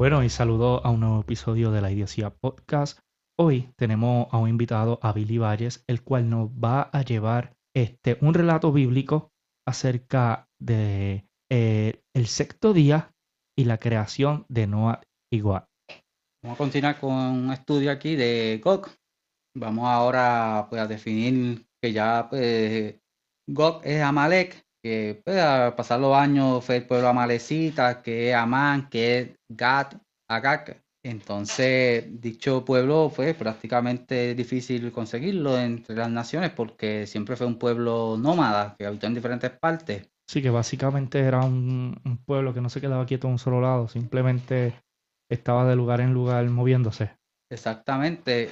Bueno, y saludo a un nuevo episodio de la Idiosía Podcast. Hoy tenemos a un invitado, a Billy Valles, el cual nos va a llevar este, un relato bíblico acerca de eh, el sexto día y la creación de Noah y Gog. Vamos a continuar con un estudio aquí de Gog. Vamos ahora pues, a definir que ya pues, es Amalek, que pues, al pasar los años fue el pueblo amalecita, que es Amán, que es Gad, Agag. Entonces, dicho pueblo fue prácticamente difícil conseguirlo entre las naciones porque siempre fue un pueblo nómada que habitó en diferentes partes. Sí, que básicamente era un, un pueblo que no se quedaba quieto en un solo lado, simplemente estaba de lugar en lugar moviéndose. Exactamente.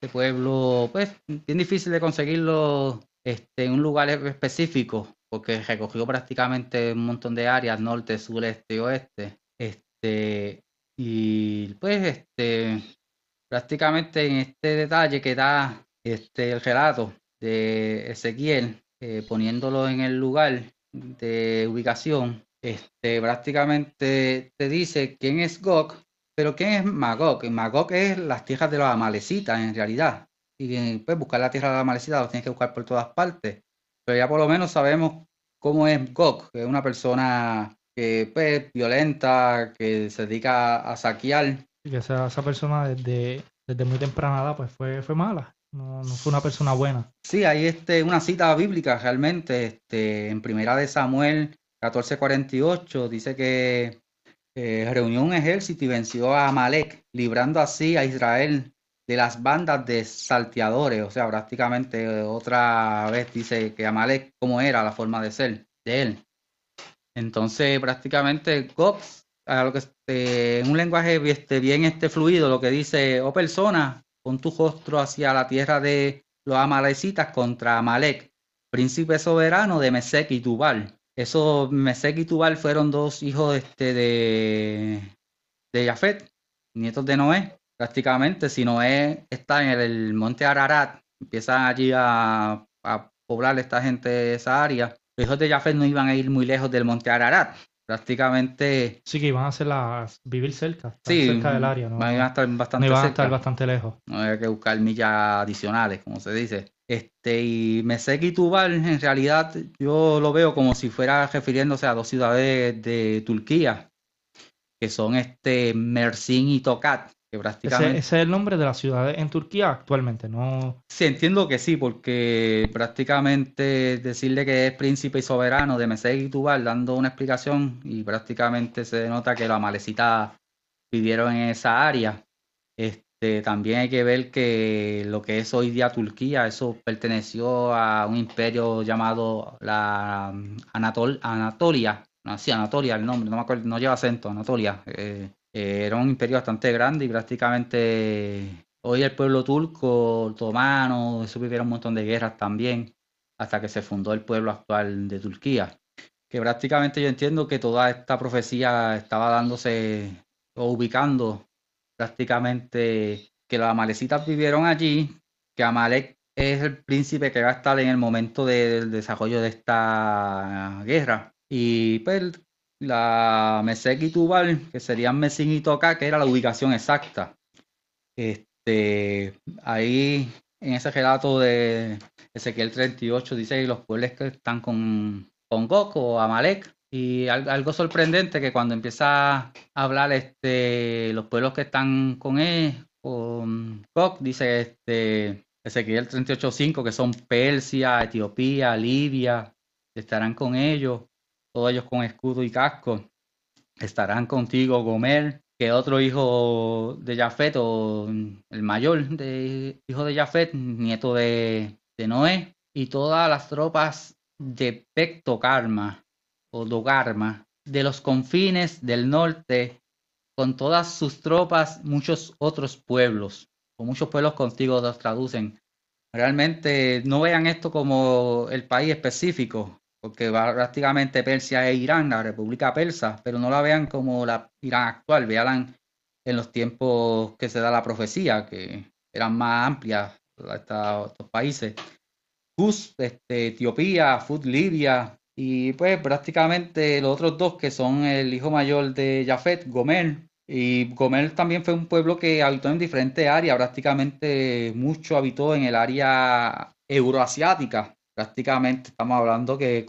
Este pueblo, pues, bien difícil de conseguirlo este, en un lugar específico, porque recogió prácticamente un montón de áreas, norte, sur, este oeste. Este, y pues, este, prácticamente en este detalle que da este, el relato de Ezequiel, eh, poniéndolo en el lugar de ubicación, este, prácticamente te dice quién es Gog, pero quién es Magog. Magog es las tierras de los amalecitas en realidad. Y pues buscar la tierra de los amalecitas lo tienes que buscar por todas partes. Pero ya por lo menos sabemos cómo es Gog, que es una persona que pues violenta, que se dedica a saquear. Y que esa, esa persona desde, desde muy temprana edad pues fue, fue mala. No, no fue una persona buena. Sí, hay este, una cita bíblica realmente, este, en primera de Samuel 14:48, dice que eh, reunió un ejército y venció a Amalek, librando así a Israel de las bandas de salteadores. O sea, prácticamente otra vez dice que Amalek, cómo era la forma de ser de él. Entonces, prácticamente, Gog, a lo que este, en un lenguaje este, bien este, fluido, lo que dice, oh persona, con tu rostro hacia la tierra de los amalecitas contra Amalek, príncipe soberano de Mesec y Tubal. Esos Mesec y Tubal fueron dos hijos este, de, de Jafet, nietos de Noé, prácticamente. Si Noé está en el monte Ararat, empiezan allí a, a poblar esta gente esa área. Los hijos de Jafet no iban a ir muy lejos del monte Ararat. Prácticamente. Sí, que iban a hacer las, vivir cerca, Sí, cerca del área, ¿no? Van a estar No bastante iban a cerca. estar bastante lejos. No había que buscar millas adicionales, como se dice. Este, y Mesec y Tubal, en realidad, yo lo veo como si fuera refiriéndose a dos ciudades de Turquía, que son este Mersin y Tokat, que Ese, prácticamente. ese es el nombre de la ciudad en Turquía actualmente, ¿no? Sí, entiendo que sí, porque prácticamente decirle que es príncipe y soberano de Mesec y Tubal, dando una explicación, y prácticamente se nota que los amalecitas vivieron en esa área. Este, también hay que ver que lo que es hoy día Turquía, eso perteneció a un imperio llamado la Anatol- Anatolia. No, sí, Anatolia el nombre, no me acuerdo, no lleva acento, Anatolia. Eh, eh, era un imperio bastante grande y prácticamente hoy el pueblo turco, otomano, eso vivieron un montón de guerras también, hasta que se fundó el pueblo actual de Turquía. Que prácticamente yo entiendo que toda esta profecía estaba dándose o ubicando prácticamente que los amalecitas vivieron allí, que Amalek es el príncipe que va a estar en el momento de- del desarrollo de esta guerra. Y pues la Mesec y Tubal, que serían Mesin y Toca, que era la ubicación exacta. Este, ahí en ese relato de Ezequiel 38 dice que los pueblos que están con, con Gog o Amalek. Y al- algo sorprendente que cuando empieza a hablar este, los pueblos que están con él, con Gog, dice este, Ezequiel 38.5 que son Persia, Etiopía, Libia, estarán con ellos, todos ellos con escudo y casco. Estarán contigo Gomer, que otro hijo de Jafet, o el mayor de hijo de Jafet, nieto de, de Noé, y todas las tropas de Pectocarma o Dogarma, de los confines del norte, con todas sus tropas, muchos otros pueblos, o muchos pueblos contigo los traducen. Realmente no vean esto como el país específico, porque prácticamente Persia e Irán, la República Persa, pero no la vean como la Irán actual, vean en los tiempos que se da la profecía, que eran más amplias estos países. Este, Etiopía, Fud, Libia, y pues prácticamente los otros dos que son el hijo mayor de Jafet, Gomer, Y Gomer también fue un pueblo que habitó en diferentes áreas, prácticamente mucho habitó en el área euroasiática. Prácticamente estamos hablando que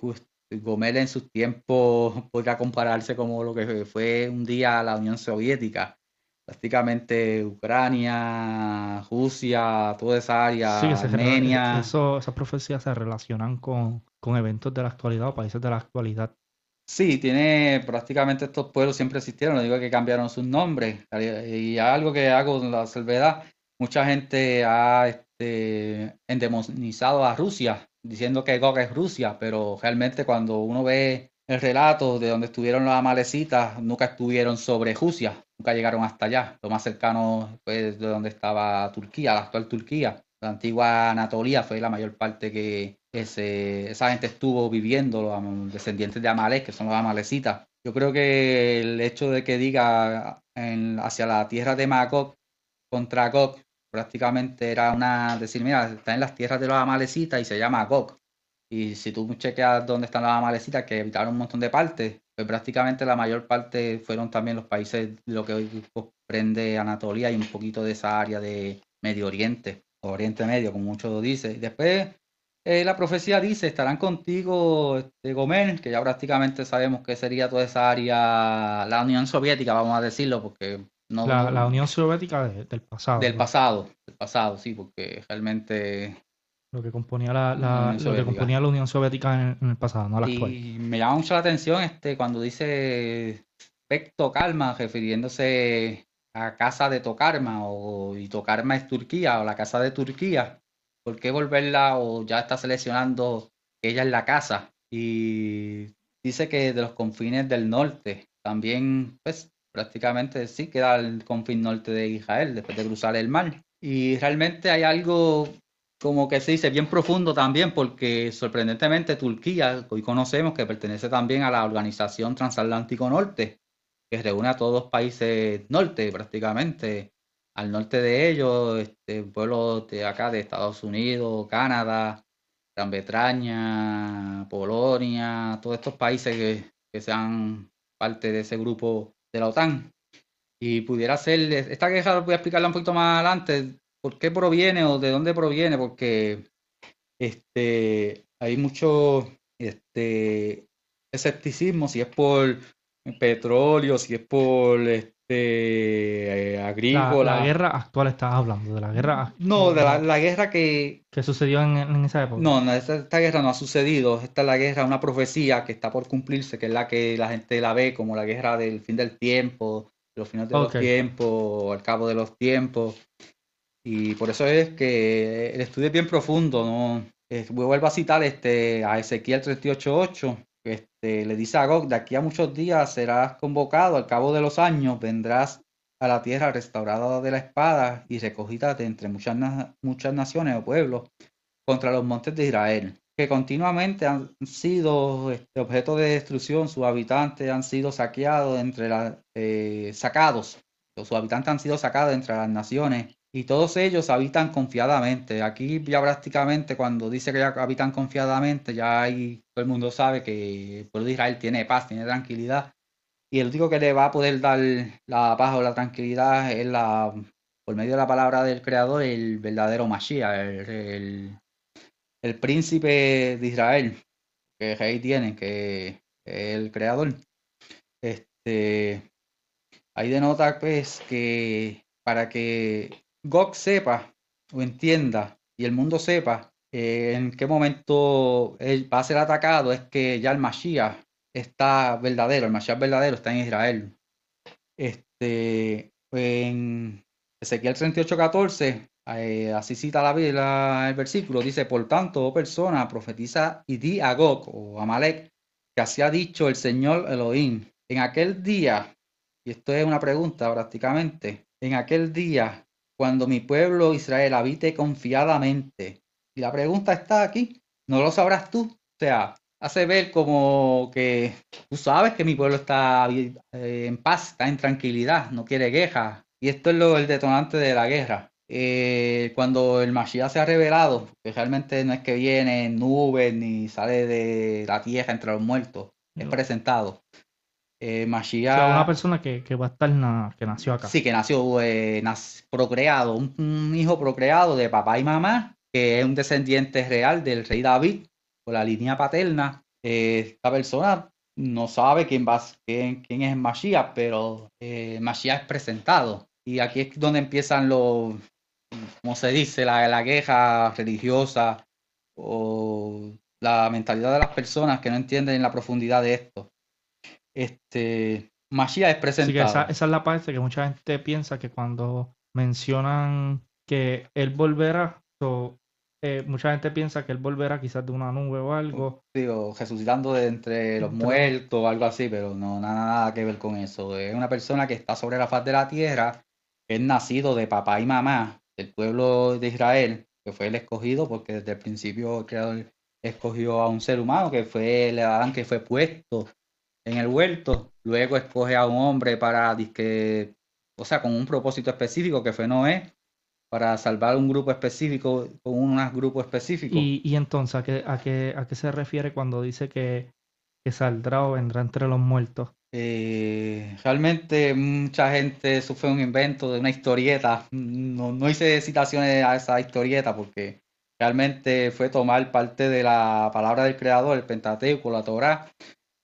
Gomer en sus tiempos podría compararse como lo que fue un día la Unión Soviética. Prácticamente Ucrania, Rusia, toda esa área, Armenia. eso, esas profecías se relacionan con, con eventos de la actualidad o países de la actualidad. Sí, tiene prácticamente estos pueblos siempre existieron, no digo que cambiaron sus nombres. Y algo que hago la salvedad, mucha gente ha este, endemonizado a Rusia, diciendo que Gog es Rusia, pero realmente cuando uno ve el relato de donde estuvieron las amalecitas, nunca estuvieron sobre Rusia, nunca llegaron hasta allá. Lo más cercano fue de donde estaba Turquía, la actual Turquía. La antigua Anatolia fue la mayor parte que ese, esa gente estuvo viviendo, los descendientes de Amalek, que son los amalecitas. Yo creo que el hecho de que diga hacia la tierra de Magog contra Gog, prácticamente era una, decir, mira, está en las tierras de los amalecitas y se llama Gog. Y si tú chequeas dónde están las amalecitas, que habitaron un montón de partes, pues prácticamente la mayor parte fueron también los países de lo que hoy comprende Anatolia y un poquito de esa área de Medio Oriente, Oriente Medio, como muchos dicen. Después eh, la profecía dice, estarán contigo este, que ya prácticamente sabemos que sería toda esa área, la Unión Soviética, vamos a decirlo, porque no... La, Unión Soviética del pasado. Del pasado, del pasado, sí, porque realmente... Lo que componía la, lo que componía la Unión Soviética en, el pasado, no la actual. Y me llama mucho la atención este cuando dice Pecto Calma, refiriéndose a casa de Tokarma, o y Tokarma es Turquía, o la casa de Turquía ¿por qué volverla o ya está seleccionando ella en la casa? Y dice que de los confines del norte, también pues prácticamente sí queda el confín norte de Israel después de cruzar el mar. Y realmente hay algo como que se dice bien profundo también, porque sorprendentemente Turquía, hoy conocemos que pertenece también a la Organización Transatlántico Norte, que reúne a todos los países norte prácticamente, al norte de ellos, este, pueblos de acá de Estados Unidos, Canadá, Gran Bretaña, Polonia, todos estos países que, que sean parte de ese grupo de la OTAN. Y pudiera ser, esta queja voy a explicarla un poquito más adelante, por qué proviene o de dónde proviene, porque este, hay mucho este, escepticismo, si es por petróleo, si es por este, eh, agrícola. La, guerra actual estás hablando, de la guerra. No, de la, guerra que. Que sucedió en, esa época. No, no esta, guerra no ha sucedido. Esta es la guerra, una profecía que está por cumplirse, que es la que la gente la ve como la guerra del fin del tiempo, los finales de los tiempos, al cabo de los tiempos. Y por eso es que el estudio es bien profundo, ¿no? Eh, vuelvo a citar este, a Ezequiel 38.8 este, le dice a Gog, de aquí a muchos días serás convocado, al cabo de los años vendrás a la tierra restaurada de la espada y recogida de entre muchas, muchas naciones o pueblos contra los montes de Israel, que continuamente han sido este, objeto de destrucción, sus habitantes han sido saqueados entre las, eh, sacados, sus habitantes han sido sacados entre las naciones y todos ellos habitan confiadamente. Aquí ya prácticamente cuando dice que ya habitan confiadamente, ya ahí todo el mundo sabe que el pueblo de Israel tiene paz, tiene tranquilidad. Y el único que le va a poder dar la paz o la tranquilidad es la, por medio de la palabra del Creador, el verdadero Mashiach, el, el, príncipe de Israel, que el rey tiene, que es el Creador. Este, ahí denota pues que para que Gog sepa o entienda y el mundo sepa eh, en qué momento él va a ser atacado, es que ya el Mashiach está verdadero, el Mashiach verdadero está en Israel. Este, en Ezequiel 38:14, eh, así cita la el versículo, dice, por tanto, oh persona, profetiza y di a Gog o Amalek, que así ha dicho el Señor Elohim, en aquel día, y esto es una pregunta prácticamente, en aquel día cuando mi pueblo Israel habite confiadamente. Y la pregunta está aquí, ¿no lo sabrás tú? O sea, hace ver como que tú sabes que mi pueblo está eh, en paz, está en tranquilidad, no quiere guerra. Y esto es lo, el detonante de la guerra. Eh, cuando el Mashiach se ha revelado, que realmente no es que viene en nubes ni sale de la tierra entre los muertos, es presentado. Eh, O Mashiach, sea, una persona que, que va a estar, na- que nació acá. sí, que nació eh, nac- procreado, un, un hijo procreado de papá y mamá, que es un descendiente real del rey David, por la línea paterna. Eh, esta persona no sabe quién, va, a- quién, quién es Mashiach, pero eh, Mashiach es presentado. Y aquí es donde empiezan los, como se dice, la, la queja religiosa o la mentalidad de las personas que no entienden la profundidad de esto. Este, Mashiach es Así que presentado. esa, esa es la parte que mucha gente piensa que cuando mencionan que él volverá, so, eh, mucha gente piensa que él volverá quizás de una nube o algo. digo, resucitando de entre los muertos o algo así, pero no nada, nada que ver con eso. Es una persona que está sobre la faz de la tierra, es nacido de papá y mamá del pueblo de Israel, que fue el escogido, porque desde el principio el creador escogió a un ser humano, que fue el Adán que fue puesto en el huerto, luego escoge a un hombre para disque, o sea, con un propósito específico que fue Noé, para salvar un grupo específico, con un grupo específico. Y, y entonces, ¿a qué, a, qué, ¿a qué se refiere cuando dice que, que saldrá o vendrá entre los muertos? Eh, realmente mucha gente, eso fue un invento de una historieta. No, no hice citaciones a esa historieta porque realmente fue tomar parte de la palabra del creador, el Pentateuco, la Torá,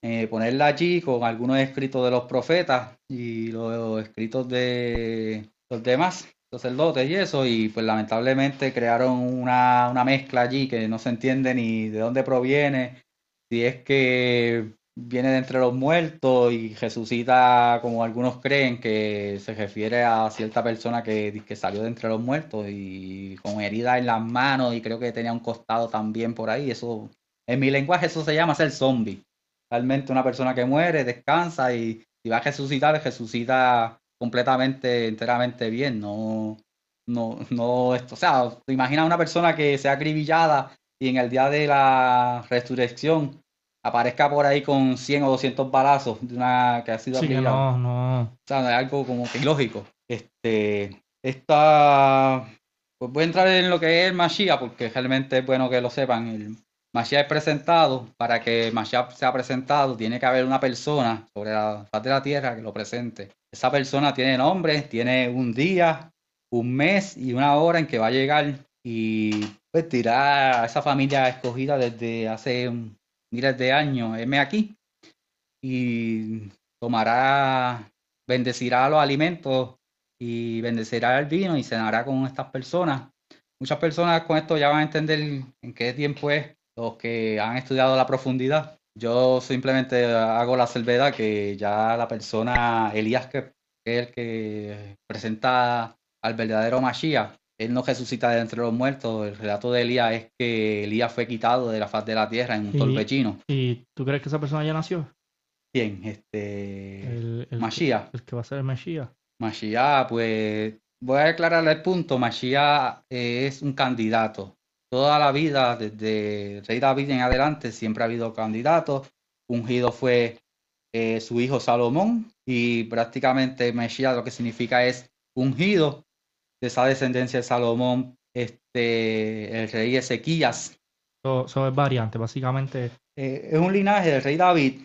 eh, ponerla allí con algunos escritos de los profetas y los escritos de los demás sacerdotes y eso, y pues lamentablemente crearon una, una mezcla allí que no se entiende ni de dónde proviene, si es que viene de entre los muertos y resucita como algunos creen que se refiere a cierta persona que, que salió de entre los muertos y con heridas en las manos y creo que tenía un costado también por ahí, eso en mi lenguaje eso se llama ser zombie. Realmente una persona que muere, descansa y, va a resucitar, resucita completamente, enteramente bien, no, no, no, esto, o sea, te imaginas una persona que sea acribillada y en el día de la resurrección aparezca por ahí con 100 o 200 balazos de una que ha sido Sí, no, no. O sea, es algo como que ilógico. Este, esta, pues voy a entrar en lo que es el Mashiach, porque realmente es bueno que lo sepan. El Mashiach es presentado, para que Mashiach sea presentado, tiene que haber una persona sobre la faz de la tierra que lo presente. Esa persona tiene nombre, tiene un día, un mes y una hora en que va a llegar y pues tirar a esa familia escogida desde hace miles de años, heme aquí, y tomará, bendecirá los alimentos y bendecirá el vino y cenará con estas personas. Muchas personas con esto ya van a entender en qué tiempo es los que han estudiado la profundidad. Yo simplemente hago la salvedad que ya la persona, Elías, que es el que presenta al verdadero Mashiach, él no resucita de entre los muertos. El relato de Elías es que Elías fue quitado de la faz de la tierra en un Y- torbellino. ¿Y tú crees que esa persona ya nació? Bien, este El, el, Mashiach. el que va a ser el Mesías. Mashiach, pues voy a aclararle el punto. Mashiach eh, es un candidato. Toda la vida, desde rey David en adelante, siempre ha habido candidatos. Ungido fue eh, su hijo Salomón y prácticamente Mashiach lo que significa es ungido de esa descendencia de Salomón, este, el rey Ezequías. Eso, eso es variante, básicamente. Eh, es un linaje del rey David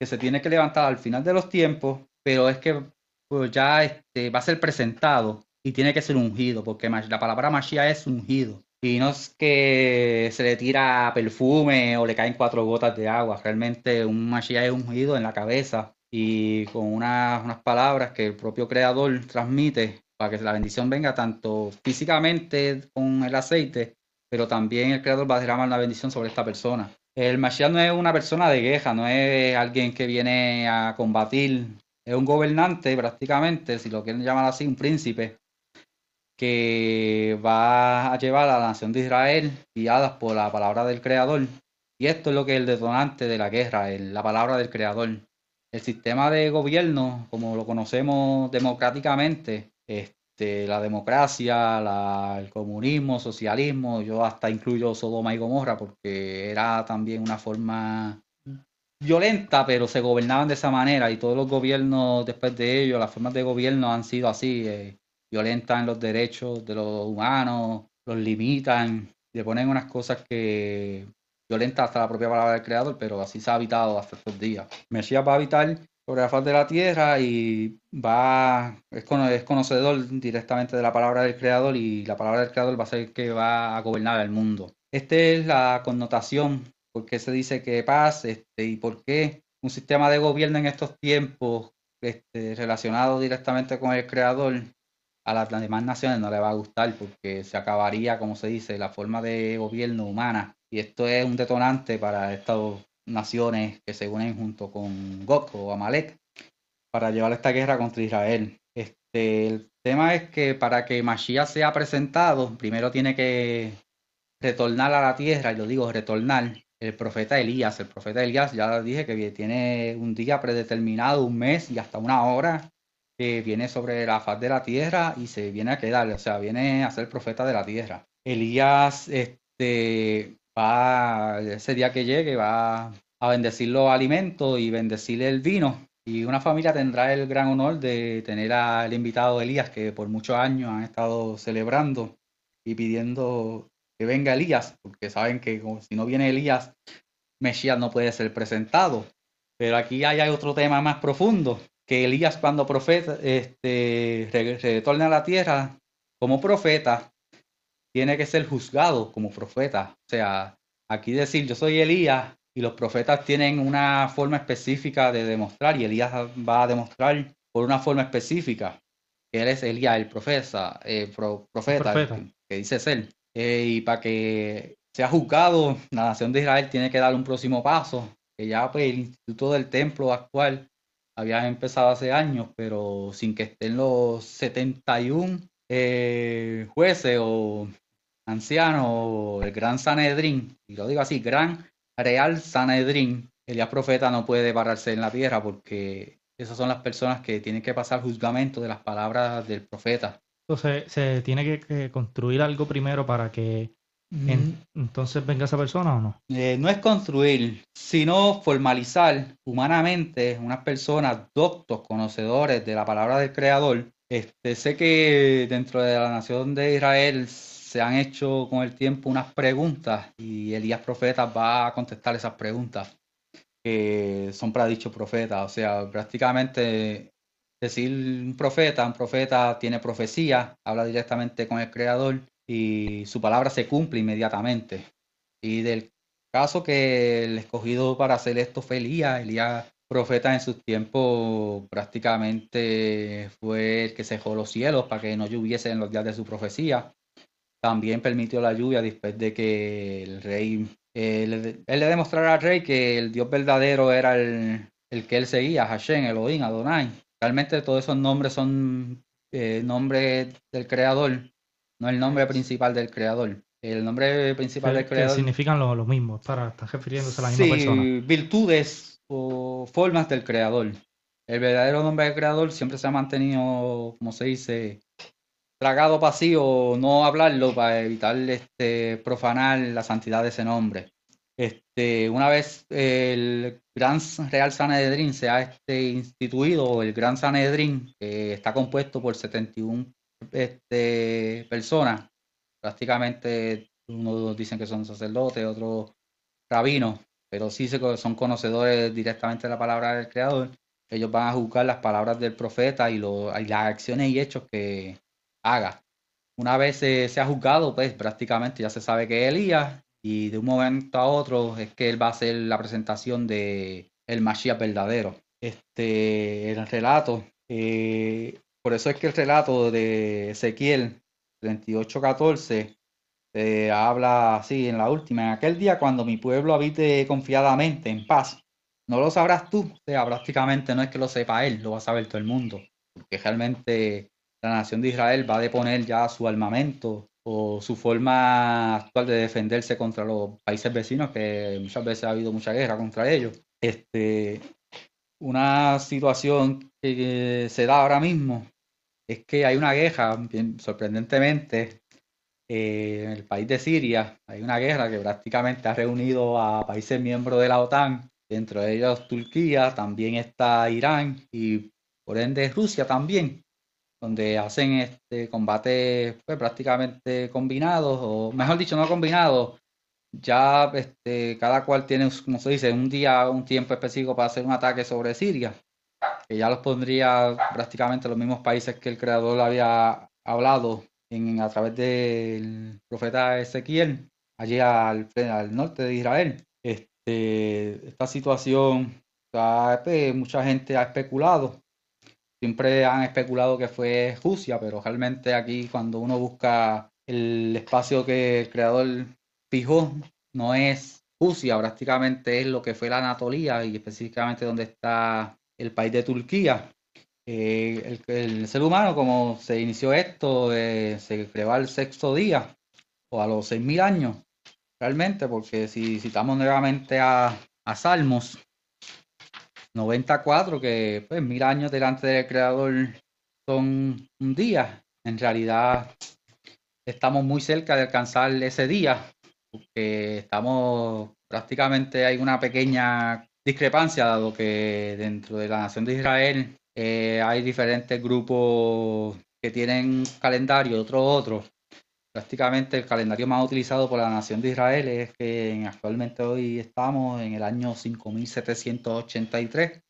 que se tiene que levantar al final de los tiempos, pero es que pues, ya este, va a ser presentado y tiene que ser ungido, porque la palabra Mashiach es ungido. Es que se le tira perfume o le caen cuatro gotas de agua, realmente un Mashiach es ungido en la cabeza y con unas, unas palabras que el propio creador transmite para que la bendición venga tanto físicamente con el aceite, pero también el creador va a derramar la bendición sobre esta persona. El Mashiach no es una persona de guerra, no es alguien que viene a combatir, es un gobernante prácticamente, si lo quieren llamar así, un príncipe, que va a llevar a la nación de Israel guiadas por la palabra del Creador. Y esto es lo que es el detonante de la guerra, el- la palabra del Creador. El sistema de gobierno, como lo conocemos democráticamente, este, la democracia, la- el comunismo, socialismo, yo hasta incluyo Sodoma y Gomorra porque era también una forma violenta, pero se gobernaban de esa manera y todos los gobiernos después de ello, las formas de gobierno han sido así, eh, violentan los derechos de los humanos, los limitan, le ponen unas cosas que violentan hasta la propia palabra del creador, pero así se ha habitado hasta estos días. Mesías va a habitar sobre la faz de la tierra y va, es, conocedor directamente de la palabra del Creador y la palabra del Creador va a ser que va a gobernar el mundo. Esta es la connotación, por qué se dice que paz este, y por qué un sistema de gobierno en estos tiempos este, relacionado directamente con el Creador a las demás naciones no le va a gustar porque se acabaría, como se dice, la forma de gobierno humana. Y esto es un detonante para Estados naciones que se unen junto con Gog o Amalek para llevar esta guerra contra Israel. Este, el tema es que para que Mashiach sea presentado, primero tiene que retornar a la tierra, yo digo retornar, el profeta Elías. El profeta Elías ya dije que tiene un día predeterminado, un mes y hasta una hora que viene sobre la faz de la tierra y se viene a quedar, o sea, viene a ser profeta de la tierra. Elías este, va, ese día que llegue, va a bendecir los alimentos y bendecir el vino. Y una familia tendrá el gran honor de tener al invitado Elías, que por muchos años han estado celebrando y pidiendo que venga Elías, porque saben que si no viene Elías, Mesías no puede ser presentado. Pero aquí hay otro tema más profundo, que Elías cuando profeta, este, retorna a la tierra como profeta, tiene que ser juzgado como profeta. O sea, aquí decir yo soy Elías y los profetas tienen una forma específica de demostrar y Elías va a demostrar por una forma específica que él es Elías, el profeta, eh, profeta, Que, dice ser. Eh, y para que sea juzgado, la nación de Israel tiene que dar un próximo paso, que ya pues, el instituto del templo actual había empezado hace años, pero sin que estén los 71 eh, jueces o anciano, el gran Sanedrín, y lo digo así, gran Real Sanedrín, Elías profeta no puede pararse en la tierra porque esas son las personas que tienen que pasar juzgamento de las palabras del profeta. Entonces, ¿se tiene que, construir algo primero para que. Entonces venga esa persona o no? Eh, no es construir, sino formalizar humanamente unas personas doctos, conocedores de la palabra del Creador. Este, sé que dentro de la nación de Israel se han hecho con el tiempo unas preguntas y Elías Profeta va a contestar esas preguntas que son para dicho profeta. O sea, prácticamente decir un profeta, un profeta tiene profecía, habla directamente con el Creador y su palabra se cumple inmediatamente. Y del caso que el escogido para hacer esto fue Elías, Elías profeta en su tiempo prácticamente fue el que cejó los cielos para que no lloviese en los días de su profecía. También permitió la lluvia después de que el rey, él, le demostrara al rey que el Dios verdadero era el, que él seguía, Hashem, Elohim, Adonai. Realmente todos esos nombres son eh, nombres del creador, no el nombre principal del creador. El nombre principal del creador. significan lo, lo, mismo, para refiriéndose a la misma sí, virtudes o formas del creador. El verdadero nombre del creador siempre se ha mantenido, como se dice, tragado pasivo, no hablarlo para evitar este, profanar la santidad de ese nombre. Este, una vez el Gran Real Sanedrín se ha este, instituido, el Gran Sanedrín, que está compuesto por 71 este, personas, prácticamente unos dicen que son sacerdotes, otros rabinos, pero sí son conocedores directamente de la palabra del Creador. Ellos van a juzgar las palabras del profeta y, y las acciones y hechos que, haga. Una vez se, ha juzgado, pues prácticamente ya se sabe que es Elías y de un momento a otro es que él va a hacer la presentación de el Mashiach verdadero. Este, el relato, eh, por eso es que el relato de Ezequiel 38:14 se habla así en la última, en aquel día cuando mi pueblo habite confiadamente en paz. No lo sabrás tú, o sea, prácticamente no es que lo sepa él, lo va a saber todo el mundo, porque realmente la nación de Israel va a deponer ya su armamento o su forma actual de defenderse contra los países vecinos, que muchas veces ha habido mucha guerra contra ellos. Este, una situación que se da ahora mismo es que hay una guerra, bien, sorprendentemente, eh, en el país de Siria, hay una guerra que prácticamente ha reunido a países miembros de la OTAN, dentro de ellos Turquía, también está Irán y por ende Rusia también donde hacen este combate pues, prácticamente combinados, o mejor dicho, no combinados. Ya este, cada cual tiene, como se dice, un día, un tiempo específico para hacer un ataque sobre Siria. que ya los pondría prácticamente los mismos países que el creador había hablado en, a través del profeta Ezequiel, allí al, al norte de Israel. Este, esta situación, pues, mucha gente ha especulado, siempre han especulado que fue Rusia, pero realmente aquí cuando uno busca el espacio que el creador fijó, no es Rusia, prácticamente es lo que fue la Anatolía y específicamente donde está el país de Turquía. Eh, el, ser humano, como se inició esto, se creó al sexto día o a los 6.000 años, realmente, porque si citamos nuevamente a, a Salmos 94, que pues mil años delante del creador son un día, en realidad estamos muy cerca de alcanzar ese día, porque estamos prácticamente hay una pequeña discrepancia, dado que dentro de la nación de Israel eh, hay diferentes grupos que tienen calendario, otros otros. Prácticamente el calendario más utilizado por la nación de Israel es que actualmente hoy estamos en el año 5783.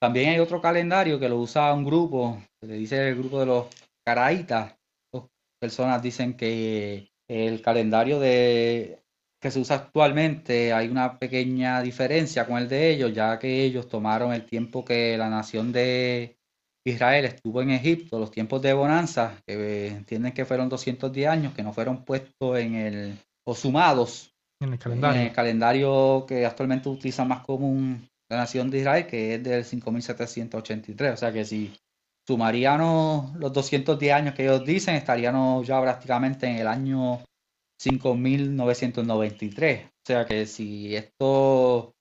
También hay otro calendario que lo usa un grupo, se le dice el grupo de los caraítas. Dos personas dicen que el calendario de que se usa actualmente hay una pequeña diferencia con el de ellos, ya que ellos tomaron el tiempo que la nación de Israel estuvo en Egipto, los tiempos de bonanza, que entienden que fueron 210 años, que no fueron puestos en el, o sumados en el calendario, en el calendario que actualmente utiliza más común la nación de Israel, que es del 5783. O sea que si sumaríamos los 210 años que ellos dicen, estaríamos ya prácticamente en el año 5.993. O sea que si esto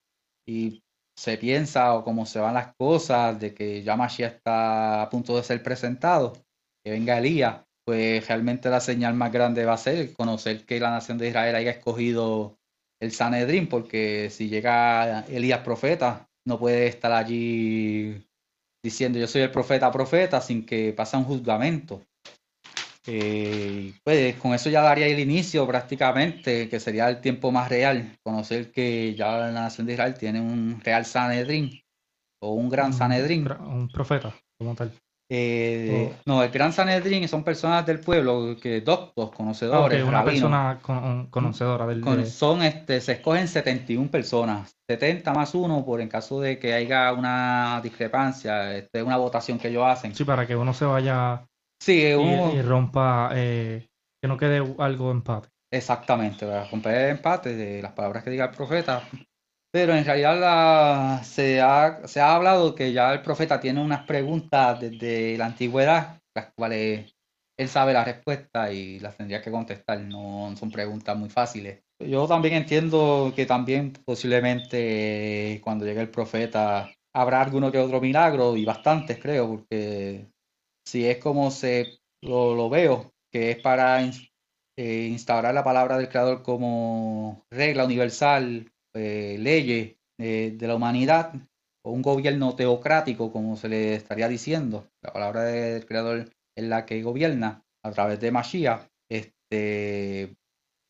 y se piensa o cómo se van las cosas de que ya Mashiach está a punto de ser presentado, que venga Elías, pues realmente la señal más grande va a ser conocer que la nación de Israel haya escogido el Sanedrín, porque si llega Elías profeta, no puede estar allí diciendo yo soy el profeta profeta sin que pase un juzgamento. Eh, pues con eso ya daría el inicio prácticamente, que sería el tiempo más real, conocer que ya la nación de Israel tiene un real Sanedrín o un gran Sanedrín. Un profeta, como tal. Eh, no, el gran Sanedrín son personas del pueblo, que doctos, conocedores. Ah, una persona conocedora del Son, este, se escogen 71 personas, 70 más uno por en caso de que haya una discrepancia, este, una votación que ellos hacen. Sí, para que uno se vaya Sí, y, rompa, eh, que no quede algo empate. Exactamente, para romper empate de las palabras que diga el profeta. Pero en realidad se, ha, se ha hablado que ya el profeta tiene unas preguntas desde la antigüedad, las cuales él sabe la respuesta y las tendría que contestar. No son preguntas muy fáciles. Yo también entiendo que también posiblemente cuando llegue el profeta habrá alguno que otro milagro y bastantes creo, porque si es como se lo, veo, que es para eh, instaurar la palabra del Creador como regla universal, eh, ley eh, de la humanidad, o un gobierno teocrático, como se le estaría diciendo, la palabra del Creador es la que gobierna a través de Mashiach, este,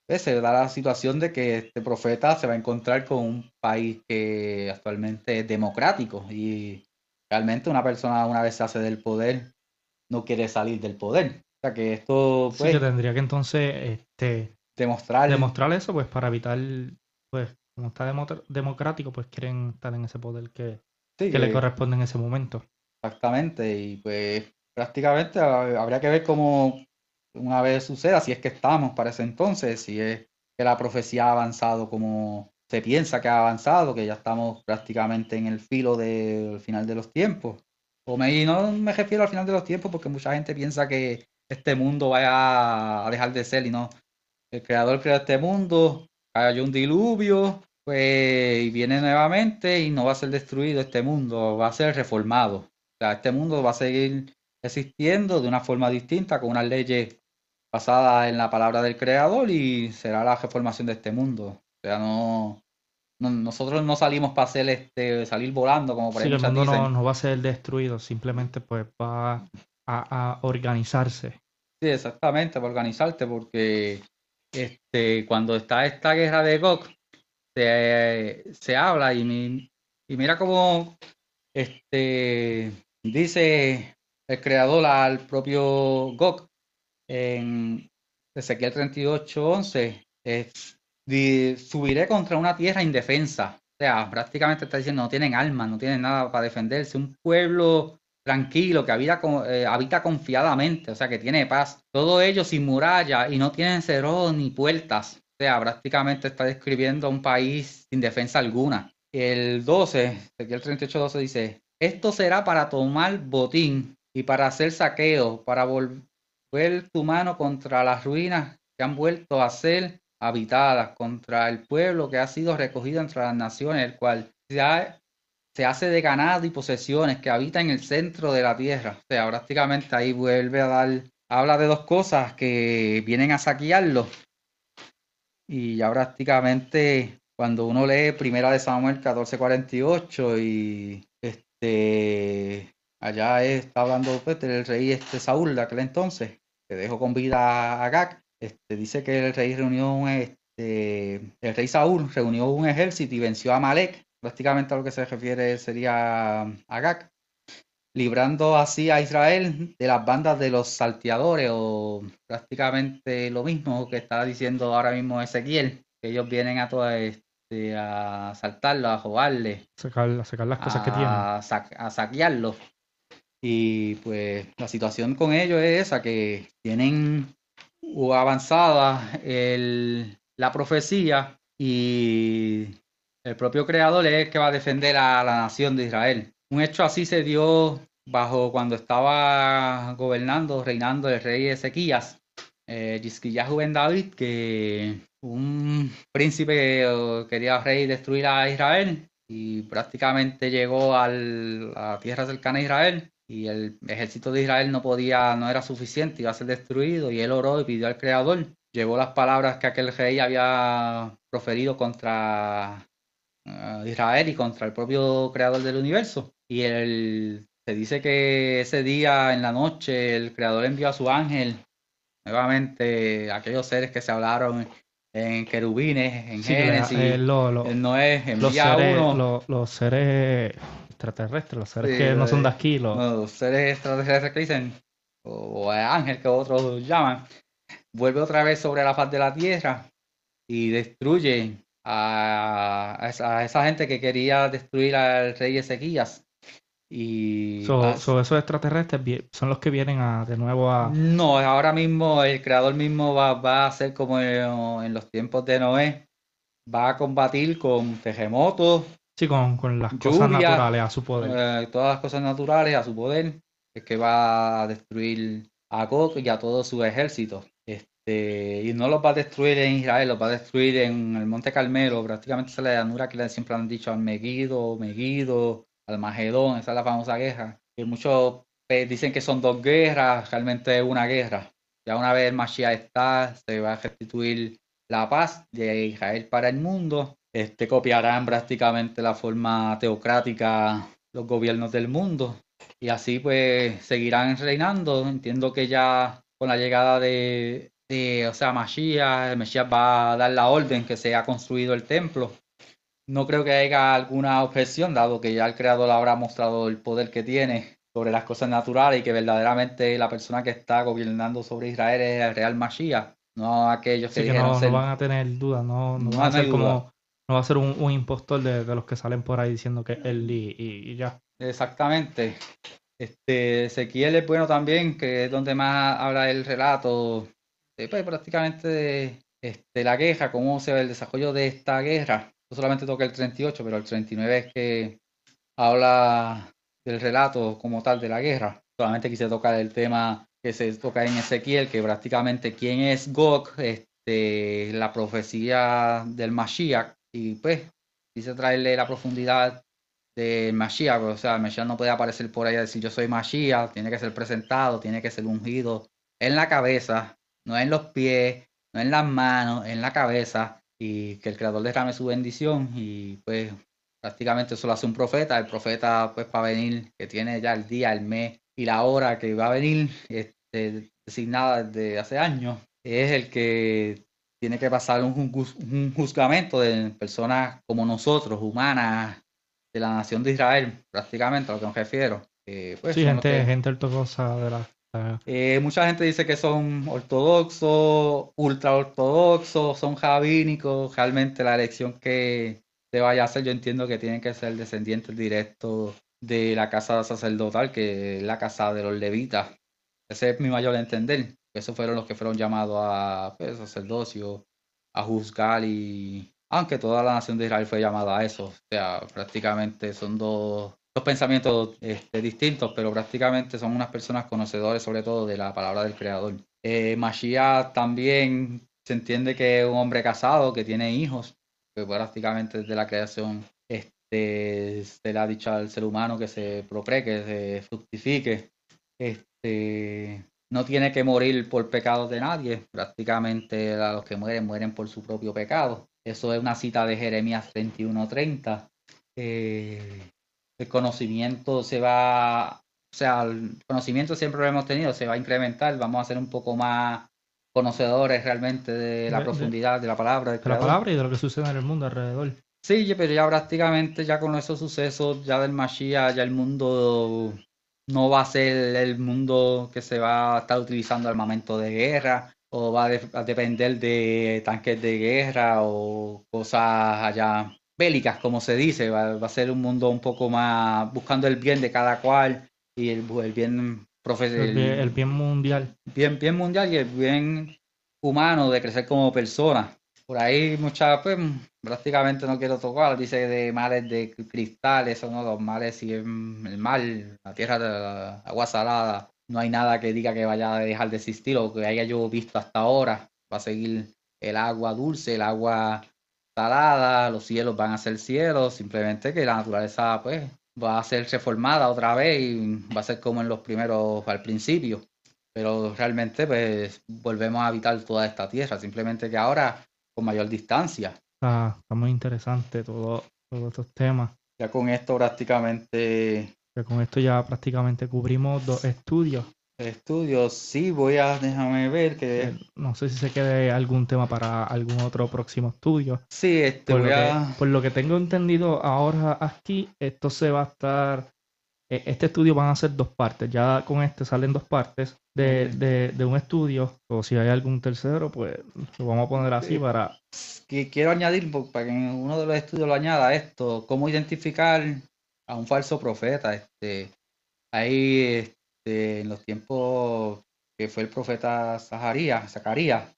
pues, se da la situación de que este profeta se va a encontrar con un país que actualmente es democrático y realmente una persona una vez se hace del poder no quiere salir del poder. O sea que esto pues, sí, tendría que entonces este, demostrar demostrar eso pues para evitar pues como está democrático pues quieren estar en ese poder que, que, le corresponde en ese momento. Exactamente y pues prácticamente habría que ver cómo una vez suceda si es que estamos para ese entonces, si es que la profecía ha avanzado como se piensa que ha avanzado, que ya estamos prácticamente en el filo del final de los tiempos o me, no me refiero al final de los tiempos porque mucha gente piensa que este mundo vaya a dejar de ser y no. El creador creó este mundo, cayó un diluvio, pues y viene nuevamente y no va a ser destruido este mundo, va a ser reformado. O sea, este mundo va a seguir existiendo de una forma distinta, con unas leyes basadas en la palabra del creador y será la reformación de este mundo. O sea, no, nosotros no salimos para hacer este, salir volando como por sí, el mundo no, no, va a ser destruido, simplemente pues va a, organizarse. Sí, exactamente, para organizarte, porque este, cuando está esta guerra de Gog, se, habla y, mira cómo Este dice el creador al propio Gok en Ezequiel 38, 11, subiré contra una tierra indefensa. O sea, prácticamente está diciendo, no tienen armas, no tienen nada para defenderse. Un pueblo tranquilo, que habita, eh, habita confiadamente, o sea, que tiene paz. Todo ello sin muralla y no tienen cerrojos ni puertas. O sea, prácticamente está describiendo un país sin defensa alguna. El 12, el 38-12 dice, esto será para tomar botín y para hacer saqueo, para volver tu mano contra las ruinas que han vuelto a ser habitadas, contra el pueblo que ha sido recogido entre las naciones, el cual se ha se hace de ganado y posesiones que habita en el centro de la tierra. O sea, prácticamente ahí vuelve a dar, habla de dos cosas que vienen a saquearlo. Y ya prácticamente cuando uno lee Primera de Samuel 1448 y este allá está hablando pues, del rey este Saúl de aquel entonces, que dejó con vida a Agag, este, dice que el rey reunió un, este, el rey Saúl reunió un ejército y venció a Malek prácticamente a lo que se refiere sería Agag, librando así a Israel de las bandas de los salteadores o prácticamente lo mismo que está diciendo ahora mismo Ezequiel, que ellos vienen a todo este, a saltarlo, a jugarle, a sacar las cosas que tienen, a saquearlo. Y pues la situación con ellos es esa, que tienen avanzada el, la profecía y el propio creador es el que va a defender a la nación de Israel. Un hecho así se dio bajo cuando estaba gobernando, reinando el rey Ezequías, eh, Ben David, que un príncipe que quería rey destruir a Israel y prácticamente llegó a la tierra cercana a Israel y el ejército de Israel no podía, no era suficiente, iba a ser destruido y él oró y pidió al creador. Llevó las palabras que aquel rey había proferido contra Israel y contra el propio creador del universo. Y el, se dice que ese día en la noche el creador envió a su ángel, nuevamente aquellos seres que se hablaron en querubines, en Génesis, eh, envía los seres, uno. los seres extraterrestres, los seres que no son de aquí. Los, seres extraterrestres que dicen, o, o ángel que otros llaman, vuelve otra vez sobre la faz de la tierra y destruye a, esa, gente que quería destruir al rey Ezequías. Y esos extraterrestres son los que vienen a, de nuevo a... No, ahora mismo el creador mismo va, va a ser como en, los tiempos de Noé, va a combatir con terremotos. Sí, con, con las cosas naturales a su poder. Eh, todas las cosas naturales a su poder, es que va a destruir a Gog y a todo su ejército. Este, y no los va a destruir en Israel, los va a destruir en el Monte Carmelo, prácticamente esa es la llanura que siempre han dicho al Megido, Megido, al Magedón, esa es la famosa guerra. Y muchos pues, dicen que son dos guerras, realmente es una guerra. Ya una vez el Mashiach está, se va a restituir la paz de Israel para el mundo. Este, copiarán prácticamente la forma teocrática los gobiernos del mundo. Y así pues seguirán reinando. Entiendo que ya con la llegada de o sea, Mashiach, el Mesías va a dar la orden que se ha construido el templo. No creo que haya alguna objeción, dado que ya el creador habrá mostrado el poder que tiene sobre las cosas naturales y que verdaderamente la persona que está gobernando sobre Israel es el real Mashiach, no aquellos que, no, van a tener dudas, no, no, va a ser como no va a ser un, impostor de, los que salen por ahí diciendo que él y, y, ya. Exactamente. Este, Ezequiel es bueno también, que es donde más habla el relato pues, prácticamente este, la guerra, cómo se ve el desarrollo de esta guerra. No solamente toca el 38, pero el 39 es que habla del relato como tal de la guerra. Solamente quise tocar el tema que se toca en Ezequiel, que prácticamente quién es Gog, este, la profecía del Mashiach, y pues quise traerle la profundidad del Mashiach, o sea, Mashiach no puede aparecer por ahí a decir yo soy Mashiach, tiene que ser presentado, tiene que ser ungido en la cabeza, no en los pies, no en las manos, en la cabeza, y que el Creador derrame su bendición y pues prácticamente eso lo hace un profeta, el profeta pues para venir, que tiene ya el día, el mes y la hora que va a venir, este, designada desde hace años, es el que tiene que pasar un, un juzgamento de personas como nosotros, humanas, de la nación de Israel, prácticamente a lo que me refiero. Eh, pues, sí, gente, que- gente ortodoxa de la... eh, mucha gente dice que son ortodoxos, ultra ortodoxos, son rabínicos. Realmente la elección que se vaya a hacer, yo entiendo que tienen que ser descendientes directos de la casa sacerdotal, que es la casa de los levitas. Ese es mi mayor entender. Esos fueron los que fueron llamados a pues, sacerdocio, a juzgar y... Aunque toda la nación de Israel fue llamada a eso. O sea, prácticamente son dos, dos pensamientos este, distintos, pero prácticamente son unas personas conocedores sobre todo de la palabra del Creador. Eh, Mashiach también se entiende que es un hombre casado, que tiene hijos, que prácticamente desde la creación este, se le ha dicho al ser humano que se procree, que se fructifique. Este, no tiene que morir por pecados de nadie. Prácticamente a los que mueren, mueren por su propio pecado. Eso es una cita de Jeremías 31:30. Eh, el conocimiento se va, o sea, el conocimiento siempre lo hemos tenido, se va a incrementar. Vamos a ser un poco más conocedores realmente de la De- profundidad de la palabra. del de la palabra y de lo que sucede en el mundo alrededor. Sí, pero ya prácticamente ya con esos sucesos ya del Mashiach, ya el mundo no va a ser el mundo que se va a estar utilizando armamento de guerra o va a, de- a depender de tanques de guerra o cosas allá bélicas, como se dice. Va, va a ser un mundo un poco más buscando el bien de cada cual y el, el bien profesional El bien, el bien mundial. bien, bien mundial y el bien humano de crecer como persona. Por ahí muchas, pues, prácticamente no quiero tocar, dice de males de cristal, eso no, los males y el, el mal, la tierra de la agua salada, no hay nada que diga que vaya a dejar de existir o que haya yo visto hasta ahora, va a seguir el agua dulce, el agua salada, los cielos van a ser cielos, simplemente que la naturaleza pues va a ser reformada otra vez y va a ser como en los primeros al principio pero realmente pues volvemos a habitar toda esta tierra, simplemente que ahora con mayor distancia. Está, está muy interesante todo, todos estos temas. Ya con esto prácticamente Que con esto ya prácticamente cubrimos dos estudios. Estudios, sí voy a, déjame ver que Eh, No sé si se quede algún tema para algún otro próximo estudio. sí, este Por lo, voy que, a por lo que tengo entendido ahora aquí, esto se va a estar, eh, este estudio van a ser dos partes, ya con este salen dos partes de, de- de un estudio, o si hay algún tercero, pues lo vamos a poner así Sí. para... que quiero añadir para que uno de los estudios lo añada esto, cómo identificar a un falso profeta, este ahí este, en los tiempos que fue el profeta Zacarías, Zacarías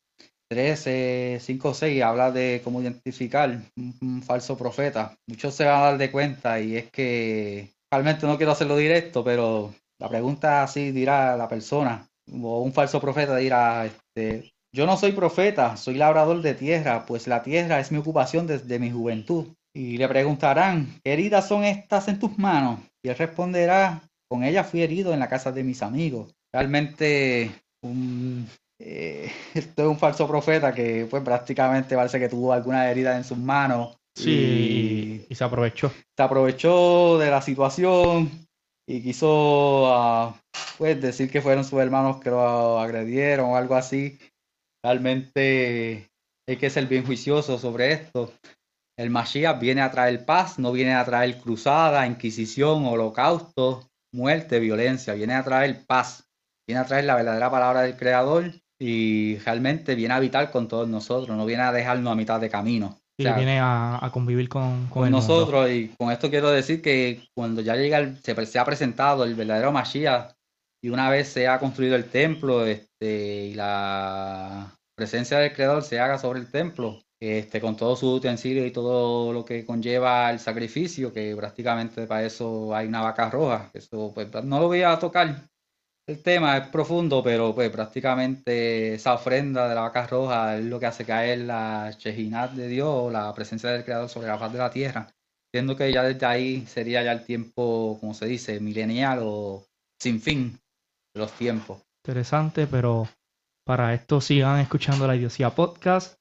13, 5, 6, habla de cómo identificar un, un falso profeta. Muchos se van a dar de cuenta y es que realmente no quiero hacerlo directo, pero la pregunta así dirá la persona, o un falso profeta dirá, este, yo no soy profeta, soy labrador de tierra, pues la tierra es mi ocupación desde mi juventud. Y le preguntarán, ¿qué heridas son estas en tus manos? Y él responderá, con ellas fui herido en la casa de mis amigos. Realmente, un, eh, esto es un falso profeta que pues prácticamente parece que tuvo alguna herida en sus manos. Sí, y, y se aprovechó. se aprovechó de la situación y quiso ah, pues decir que fueron sus hermanos que lo agredieron o algo así. Realmente hay que ser bien juicioso sobre esto. El Mashiach viene a traer paz, no viene a traer cruzada, inquisición, holocausto, muerte, violencia. Viene a traer paz, viene a traer la verdadera palabra del Creador y realmente viene a habitar con todos nosotros, no viene a dejarnos a mitad de camino. Y O sea, viene a, a convivir con, con con el mundo. nosotros y con esto quiero decir que cuando ya llega el- se ha presentado el verdadero Mashiach y una vez se ha construido el templo este, y la presencia del creador se haga sobre el templo este, con todo su utensilio y todo lo que conlleva el sacrificio que prácticamente para eso hay una vaca roja eso pues no lo voy a tocar el tema es profundo, pero pues prácticamente esa ofrenda de la vaca roja es lo que hace caer la Shejinat de Dios, la presencia del Creador sobre la faz de la tierra. Entiendo que ya desde ahí sería ya el tiempo, como se dice, milenial o sin fin de los tiempos. Interesante, pero para esto sigan escuchando la Idiosía Podcast.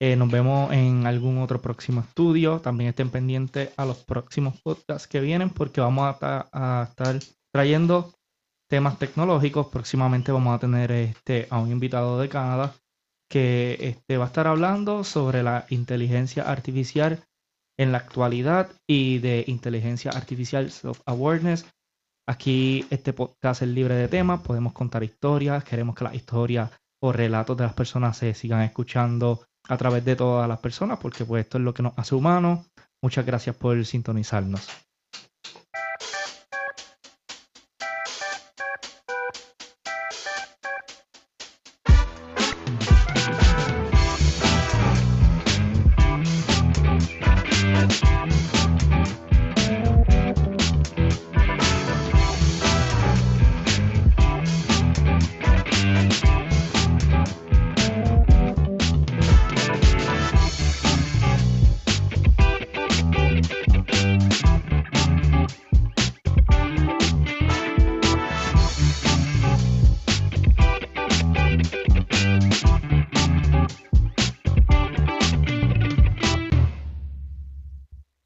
Eh, nos vemos en algún otro próximo estudio. También estén pendientes a los próximos podcasts que vienen porque vamos a, ta- a estar trayendo temas tecnológicos. Próximamente vamos a tener este, a un invitado de Canadá que este, va a estar hablando sobre la inteligencia artificial en la actualidad y de inteligencia artificial self-awareness. Aquí este podcast es libre de temas, podemos contar historias, queremos que las historias o relatos de las personas se sigan escuchando a través de todas las personas, porque pues esto es lo que nos hace humanos. Muchas gracias por sintonizarnos.